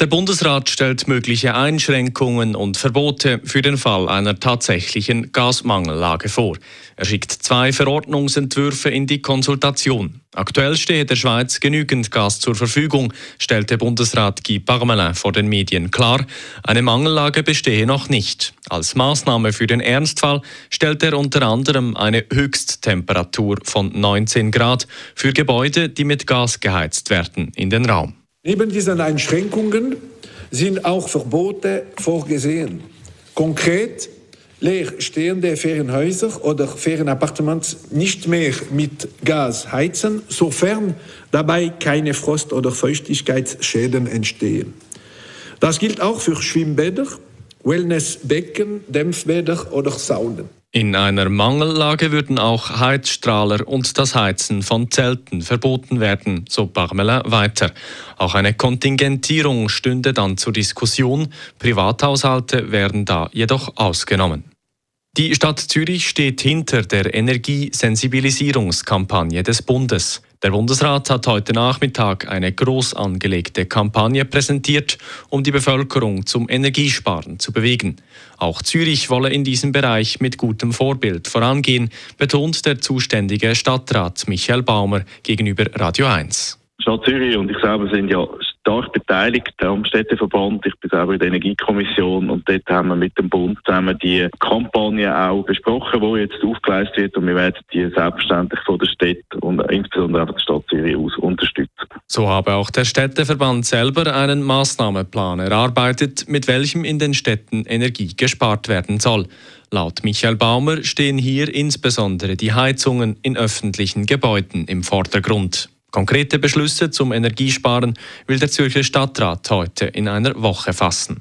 Der Bundesrat stellt mögliche Einschränkungen und Verbote für den Fall einer tatsächlichen Gasmangellage vor. Er schickt zwei Verordnungsentwürfe in die Konsultation. Aktuell stehe der Schweiz genügend Gas zur Verfügung, stellte Bundesrat Guy Parmelin vor den Medien klar. Eine Mangellage bestehe noch nicht. Als Maßnahme für den Ernstfall stellt er unter anderem eine Höchsttemperatur von 19 Grad für Gebäude, die mit Gas geheizt werden, in den Raum. Neben diesen Einschränkungen sind auch Verbote vorgesehen. Konkret leer stehende Ferienhäuser oder Ferienappartements nicht mehr mit Gas heizen, sofern dabei keine Frost- oder Feuchtigkeitsschäden entstehen. Das gilt auch für Schwimmbäder, Wellnessbecken, Dämpfbäder oder Saunen. In einer Mangellage würden auch Heizstrahler und das Heizen von Zelten verboten werden, so Parmelin weiter. Auch eine Kontingentierung stünde dann zur Diskussion. Privathaushalte wären da jedoch ausgenommen. Die Stadt Zürich steht hinter der Energiesensibilisierungskampagne des Bundes. Der Bundesrat hat heute Nachmittag eine groß angelegte Kampagne präsentiert, um die Bevölkerung zum Energiesparen zu bewegen. Auch Zürich wolle in diesem Bereich mit gutem Vorbild vorangehen, betont der zuständige Stadtrat Michael Baumer gegenüber Radio 1. Stadt Zürich und ich selber sind ja stark beteiligt am Städteverband. Ich bin selber in der Energiekommission und dort haben wir mit dem Bund zusammen die Kampagne auch besprochen, die jetzt aufgeleistet wird und wir werden die selbstverständlich von der Stadt und insbesondere auch der Stadt Zürich aus unterstützen. So habe auch der Städteverband selber einen Maßnahmenplan erarbeitet, mit welchem in den Städten Energie gespart werden soll. Laut Michael Baumer stehen hier insbesondere die Heizungen in öffentlichen Gebäuden im Vordergrund. Konkrete Beschlüsse zum Energiesparen will der Zürcher Stadtrat heute in einer Woche fassen.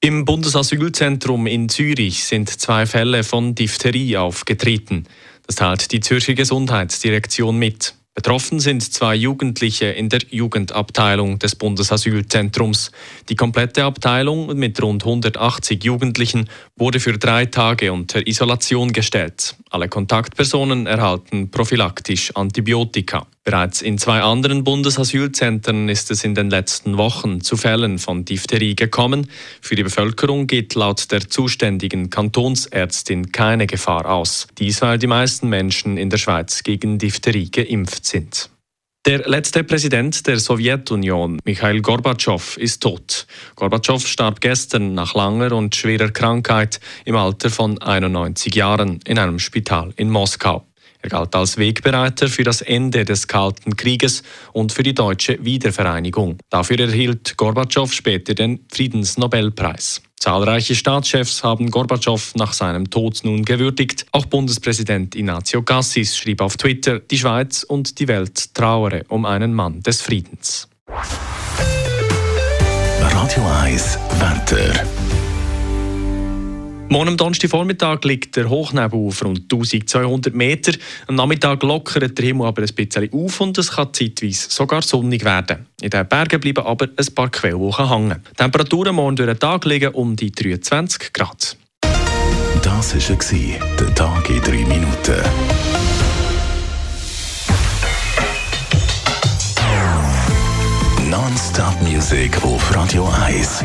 Im Bundesasylzentrum in Zürich sind zwei Fälle von Diphtherie aufgetreten. Das teilt die Zürcher Gesundheitsdirektion mit. Betroffen sind zwei Jugendliche in der Jugendabteilung des Bundesasylzentrums. Die komplette Abteilung mit rund 180 Jugendlichen wurde für drei Tage unter Isolation gestellt. Alle Kontaktpersonen erhalten prophylaktisch Antibiotika. Bereits in zwei anderen Bundesasylzentren ist es in den letzten Wochen zu Fällen von Diphtherie gekommen. Für die Bevölkerung geht laut der zuständigen Kantonsärztin keine Gefahr aus. Dies, weil die meisten Menschen in der Schweiz gegen Diphtherie geimpft sind. Der letzte Präsident der Sowjetunion, Michail Gorbatschow, ist tot. Gorbatschow starb gestern nach langer und schwerer Krankheit im Alter von 91 Jahren in einem Spital in Moskau. Er galt als Wegbereiter für das Ende des Kalten Krieges und für die deutsche Wiedervereinigung. Dafür erhielt Gorbatschow später den Friedensnobelpreis. Zahlreiche Staatschefs haben Gorbatschow nach seinem Tod nun gewürdigt. Auch Bundespräsident Ignazio Cassis schrieb auf Twitter, die Schweiz und die Welt trauere um einen Mann des Friedens. Radio 1 Wetter. Morgen am Donnerstagvormittag liegt der Hochnebel auf rund 1200 Meter. Am Nachmittag lockert der Himmel aber ein bisschen auf und es kann zeitweise sogar sonnig werden. In den Bergen bleiben aber ein paar Quellwochen hängen. Die Temperaturen morgen durch den Tag liegen um die 23 Grad. Das war der Tag in 3 Minuten. Non-Stop-Musik auf Radio 1.